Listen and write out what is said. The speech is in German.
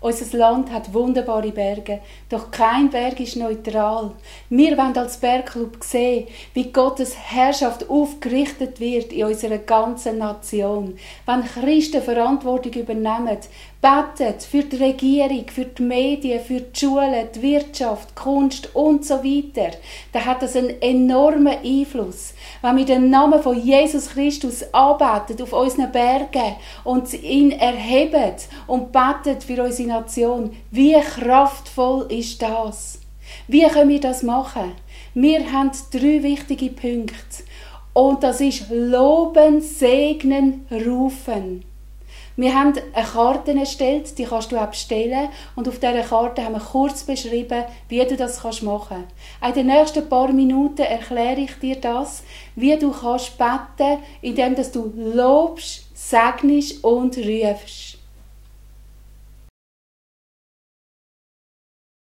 Unser Land hat wunderbare Berge, doch kein Berg ist neutral. Wir wollen als Bergclub sehen, wie Gottes Herrschaft aufgerichtet wird in unserer ganzen Nation. Wenn Christen Verantwortung übernehmen, betet für die Regierung, für die Medien, für die Schulen, die Wirtschaft, die Kunst und so weiter, dann hat das einen enormen Einfluss. Wenn wir den Namen von Jesus Christus anbeten auf unseren Bergen und ihn erheben und beten für unsere Nation, wie kraftvoll ist das? Wie können wir das machen? Wir haben drei wichtige Punkte. Und das ist Loben, Segnen, Rufen. Wir haben eine Karte erstellt, die kannst du auch bestellen. Und auf dieser Karte haben wir kurz beschrieben, wie du das machen kannst. In den nächsten paar Minuten erkläre ich dir das, wie du kannst beten, indem du lobst, segnest und rufst.